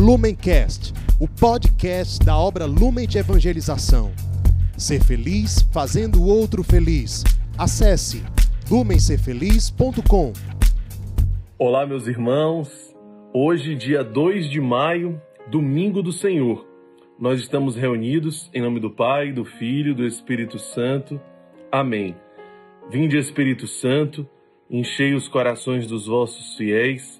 Lumencast, o podcast da obra Lumen de Evangelização. Ser feliz fazendo o outro feliz. Acesse lumencerfeliz.com. Olá, meus irmãos. Hoje, dia 2 de maio, domingo do Senhor. Nós estamos reunidos em nome do Pai, do Filho do Espírito Santo. Amém. Vinde, Espírito Santo, enchei os corações dos vossos fiéis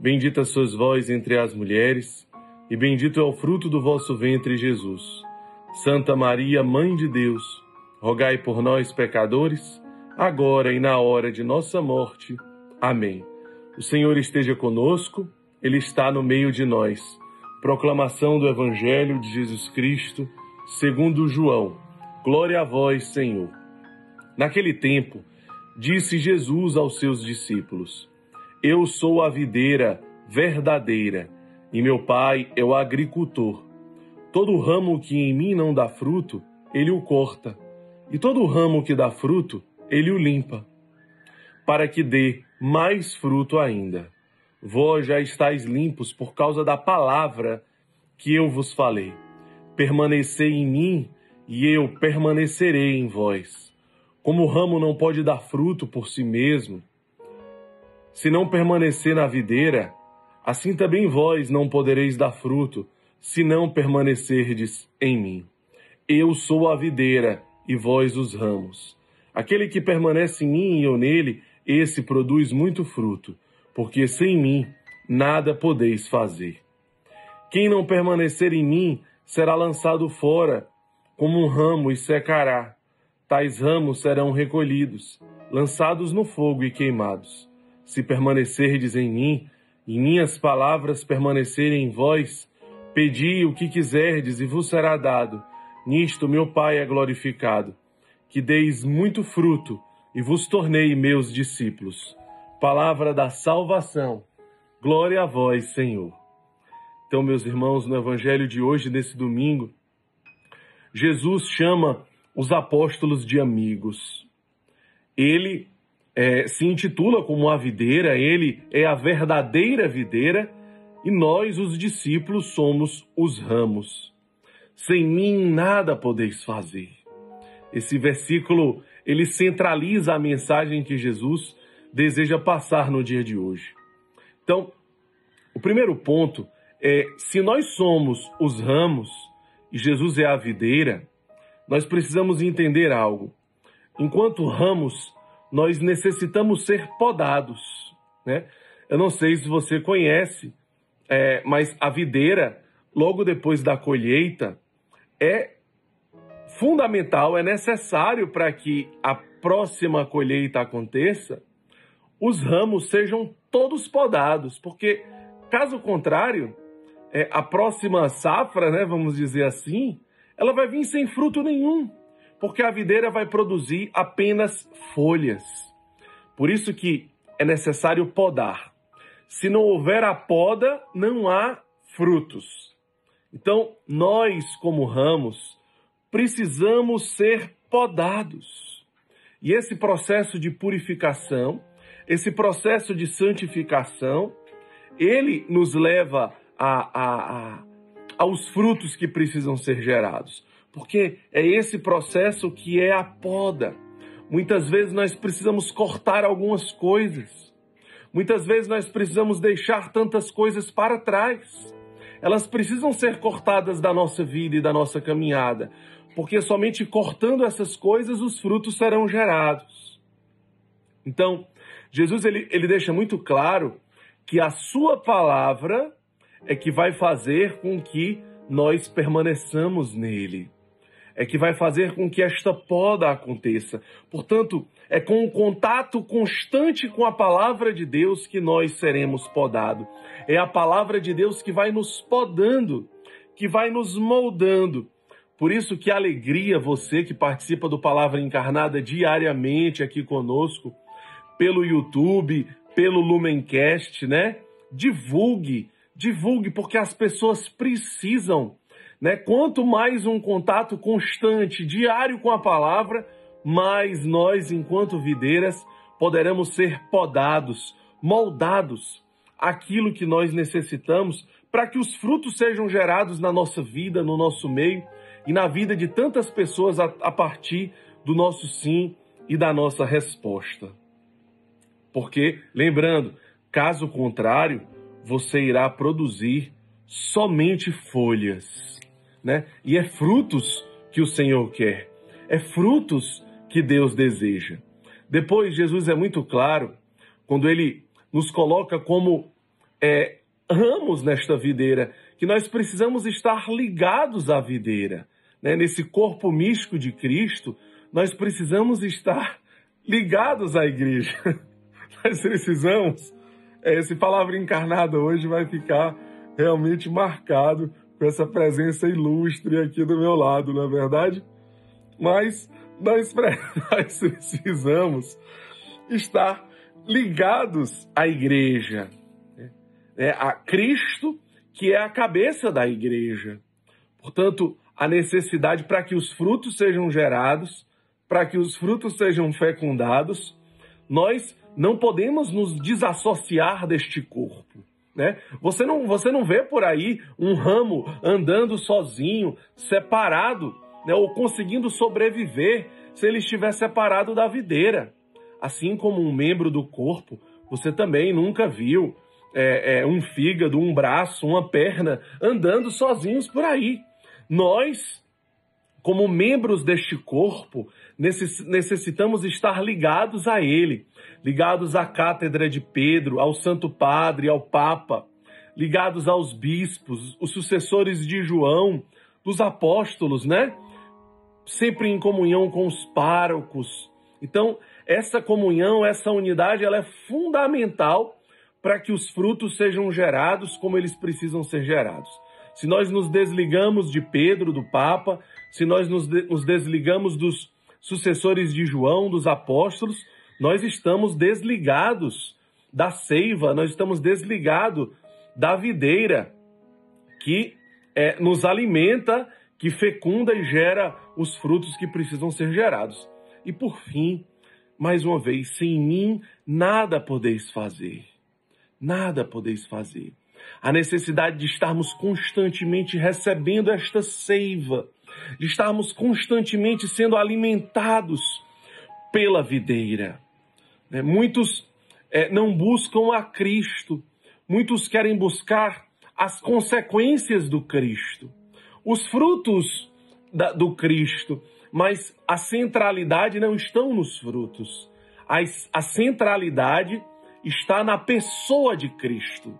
Bendita sois vós entre as mulheres, e bendito é o fruto do vosso ventre, Jesus. Santa Maria, Mãe de Deus, rogai por nós, pecadores, agora e na hora de nossa morte. Amém. O Senhor esteja conosco, Ele está no meio de nós. Proclamação do Evangelho de Jesus Cristo, segundo João. Glória a vós, Senhor. Naquele tempo, disse Jesus aos seus discípulos: eu sou a videira verdadeira e meu pai é o agricultor. Todo ramo que em mim não dá fruto, ele o corta, e todo ramo que dá fruto, ele o limpa, para que dê mais fruto ainda. Vós já estáis limpos por causa da palavra que eu vos falei. Permanecei em mim e eu permanecerei em vós. Como o ramo não pode dar fruto por si mesmo, se não permanecer na videira, assim também vós não podereis dar fruto, se não permanecerdes em mim. Eu sou a videira e vós os ramos. Aquele que permanece em mim e eu nele, esse produz muito fruto, porque sem mim nada podeis fazer. Quem não permanecer em mim será lançado fora, como um ramo e secará. Tais ramos serão recolhidos, lançados no fogo e queimados. Se permanecerdes em mim, e minhas palavras permanecerem em vós, pedi o que quiserdes e vos será dado. Nisto meu Pai é glorificado, que deis muito fruto e vos tornei meus discípulos. Palavra da salvação. Glória a vós, Senhor. Então, meus irmãos, no evangelho de hoje, nesse domingo, Jesus chama os apóstolos de amigos. Ele é, se intitula como a videira, ele é a verdadeira videira e nós, os discípulos, somos os ramos. Sem mim nada podeis fazer. Esse versículo ele centraliza a mensagem que Jesus deseja passar no dia de hoje. Então, o primeiro ponto é: se nós somos os ramos e Jesus é a videira, nós precisamos entender algo. Enquanto ramos, nós necessitamos ser podados. Né? Eu não sei se você conhece, é, mas a videira, logo depois da colheita, é fundamental, é necessário para que a próxima colheita aconteça, os ramos sejam todos podados, porque caso contrário, é, a próxima safra, né, vamos dizer assim, ela vai vir sem fruto nenhum porque a videira vai produzir apenas folhas. Por isso que é necessário podar. Se não houver a poda, não há frutos. Então, nós, como ramos, precisamos ser podados. E esse processo de purificação, esse processo de santificação, ele nos leva a, a, a, aos frutos que precisam ser gerados porque é esse processo que é a poda. Muitas vezes nós precisamos cortar algumas coisas. Muitas vezes nós precisamos deixar tantas coisas para trás. Elas precisam ser cortadas da nossa vida e da nossa caminhada, porque somente cortando essas coisas os frutos serão gerados. Então, Jesus ele, ele deixa muito claro que a sua palavra é que vai fazer com que nós permaneçamos nele é que vai fazer com que esta poda aconteça. Portanto, é com o contato constante com a palavra de Deus que nós seremos podados. É a palavra de Deus que vai nos podando, que vai nos moldando. Por isso que alegria você que participa do Palavra Encarnada diariamente aqui conosco, pelo YouTube, pelo Lumencast, né? Divulgue, divulgue, porque as pessoas precisam, né? Quanto mais um contato constante, diário com a palavra, mais nós, enquanto videiras, poderemos ser podados, moldados aquilo que nós necessitamos para que os frutos sejam gerados na nossa vida, no nosso meio e na vida de tantas pessoas a, a partir do nosso sim e da nossa resposta. Porque, lembrando, caso contrário, você irá produzir somente folhas, né? E é frutos que o Senhor quer, é frutos que Deus deseja. Depois, Jesus é muito claro quando ele nos coloca como é, ramos nesta videira, que nós precisamos estar ligados à videira. Né? Nesse corpo místico de Cristo, nós precisamos estar ligados à igreja. nós precisamos. É, esse palavra encarnada hoje vai ficar realmente marcado com essa presença ilustre aqui do meu lado, não é verdade? Mas nós, nós precisamos estar ligados à igreja, né, a Cristo, que é a cabeça da igreja. Portanto, a necessidade para que os frutos sejam gerados, para que os frutos sejam fecundados, nós não podemos nos desassociar deste corpo. Né? Você, não, você não vê por aí um ramo andando sozinho, separado, né? ou conseguindo sobreviver se ele estiver separado da videira. Assim como um membro do corpo, você também nunca viu é, é, um fígado, um braço, uma perna andando sozinhos por aí. Nós, como membros deste corpo, necessitamos estar ligados a Ele, ligados à cátedra de Pedro, ao Santo Padre, ao Papa, ligados aos bispos, os sucessores de João, dos apóstolos, né? Sempre em comunhão com os párocos. Então, essa comunhão, essa unidade, ela é fundamental para que os frutos sejam gerados como eles precisam ser gerados. Se nós nos desligamos de Pedro, do Papa, se nós nos, de, nos desligamos dos sucessores de João, dos apóstolos, nós estamos desligados da seiva, nós estamos desligados da videira que é, nos alimenta, que fecunda e gera os frutos que precisam ser gerados. E por fim, mais uma vez, sem mim nada podeis fazer nada podeis fazer. A necessidade de estarmos constantemente recebendo esta seiva, de estarmos constantemente sendo alimentados pela videira. Né? Muitos é, não buscam a Cristo, muitos querem buscar as consequências do Cristo, os frutos do Cristo, mas a centralidade não estão nos frutos. A centralidade está na pessoa de Cristo.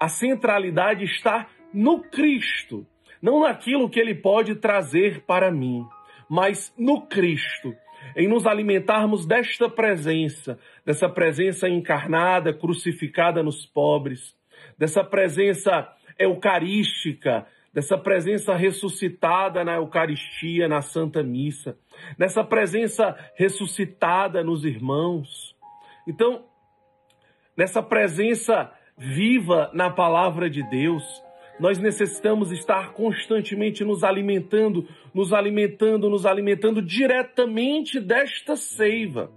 A centralidade está no Cristo, não naquilo que ele pode trazer para mim, mas no Cristo, em nos alimentarmos desta presença, dessa presença encarnada, crucificada nos pobres, dessa presença eucarística, dessa presença ressuscitada na Eucaristia, na Santa Missa, dessa presença ressuscitada nos irmãos. Então, nessa presença viva na palavra de Deus, nós necessitamos estar constantemente nos alimentando, nos alimentando, nos alimentando diretamente desta seiva.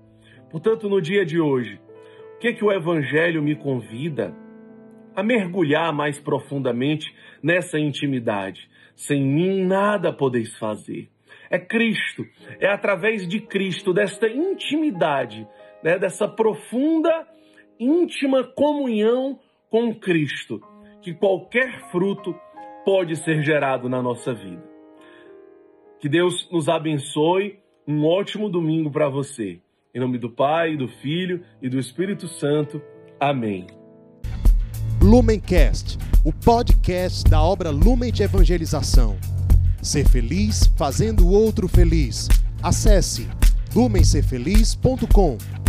Portanto, no dia de hoje, o que que o evangelho me convida a mergulhar mais profundamente nessa intimidade? Sem mim nada podeis fazer. É Cristo, é através de Cristo, desta intimidade, né, dessa profunda íntima comunhão com Cristo, que qualquer fruto pode ser gerado na nossa vida. Que Deus nos abençoe. Um ótimo domingo para você. Em nome do Pai, do Filho e do Espírito Santo. Amém. Lumencast, o podcast da obra Lumen de Evangelização. Ser feliz fazendo o outro feliz. Acesse lumencerfeliz.com.